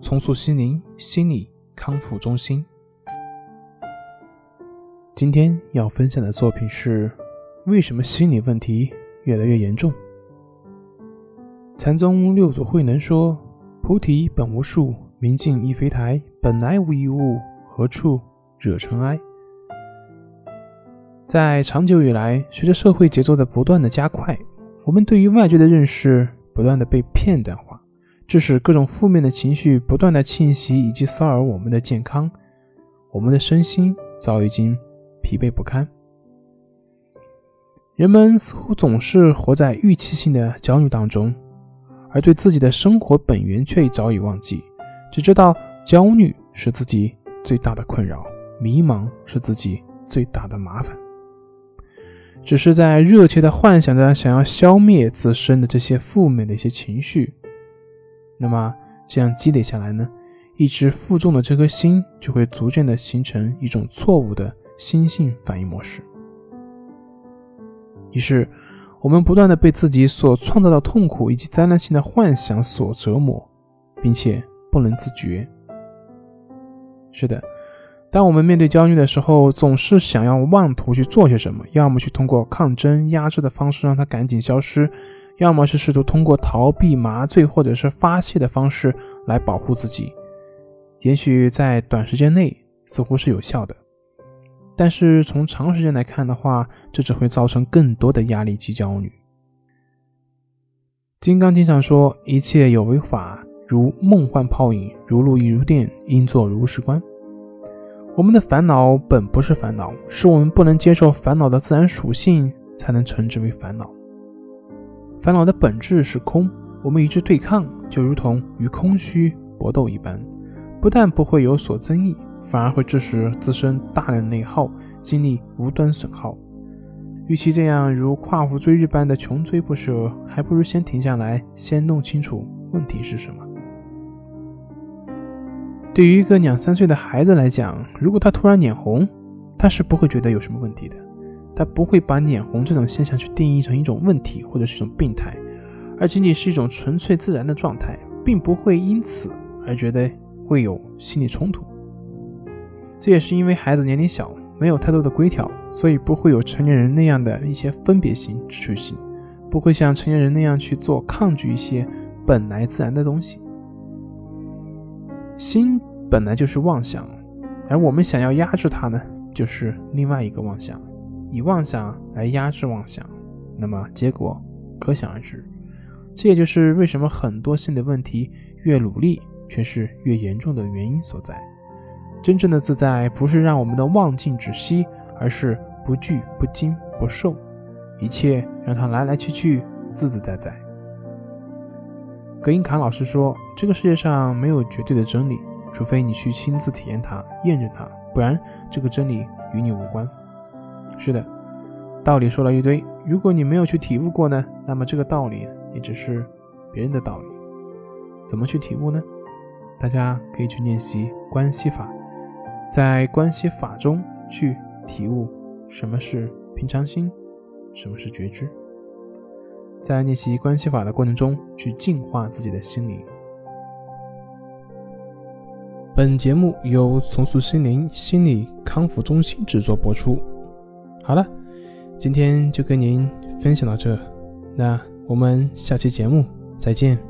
重塑心灵心理”。康复中心。今天要分享的作品是：为什么心理问题越来越严重？禅宗六祖慧能说：“菩提本无树，明镜亦非台，本来无一物，何处惹尘埃？”在长久以来，随着社会节奏的不断的加快，我们对于外界的认识不断的被片段化。致使各种负面的情绪不断的侵袭以及骚扰我们的健康，我们的身心早已经疲惫不堪。人们似乎总是活在预期性的焦虑当中，而对自己的生活本源却早已忘记，只知道焦虑是自己最大的困扰，迷茫是自己最大的麻烦，只是在热切的幻想着想要消灭自身的这些负面的一些情绪。那么这样积累下来呢，一直负重的这颗心就会逐渐的形成一种错误的心性反应模式。于是，我们不断的被自己所创造的痛苦以及灾难性的幻想所折磨，并且不能自觉。是的，当我们面对焦虑的时候，总是想要妄图去做些什么，要么去通过抗争、压制的方式让它赶紧消失。要么是试图通过逃避、麻醉或者是发泄的方式来保护自己，也许在短时间内似乎是有效的，但是从长时间来看的话，这只会造成更多的压力及焦虑。《金刚经》上说：“一切有为法，如梦幻泡影，如露亦如电，应作如是观。”我们的烦恼本不是烦恼，是我们不能接受烦恼的自然属性，才能称之为烦恼。烦恼的本质是空，我们与之对抗，就如同与空虚搏斗一般，不但不会有所增益，反而会致使自身大量内耗，精力无端损耗。与其这样如跨湖追日般的穷追不舍，还不如先停下来，先弄清楚问题是什么。对于一个两三岁的孩子来讲，如果他突然脸红，他是不会觉得有什么问题的。他不会把脸红这种现象去定义成一种问题或者是一种病态，而仅仅是一种纯粹自然的状态，并不会因此而觉得会有心理冲突。这也是因为孩子年龄小，没有太多的规条，所以不会有成年人那样的一些分别心、秩序性，不会像成年人那样去做抗拒一些本来自然的东西。心本来就是妄想，而我们想要压制它呢，就是另外一个妄想。以妄想来压制妄想，那么结果可想而知。这也就是为什么很多心理问题越努力却是越严重的原因所在。真正的自在不是让我们的妄境止息，而是不惧不惊不受，一切让它来来去去，自自在在。葛英卡老师说：“这个世界上没有绝对的真理，除非你去亲自体验它、验证它，不然这个真理与你无关。”是的，道理说了一堆，如果你没有去体悟过呢，那么这个道理也只是别人的道理。怎么去体悟呢？大家可以去练习关系法，在关系法中去体悟什么是平常心，什么是觉知，在练习关系法的过程中去净化自己的心灵。本节目由重塑心灵心理康复中心制作播出。好了，今天就跟您分享到这，那我们下期节目再见。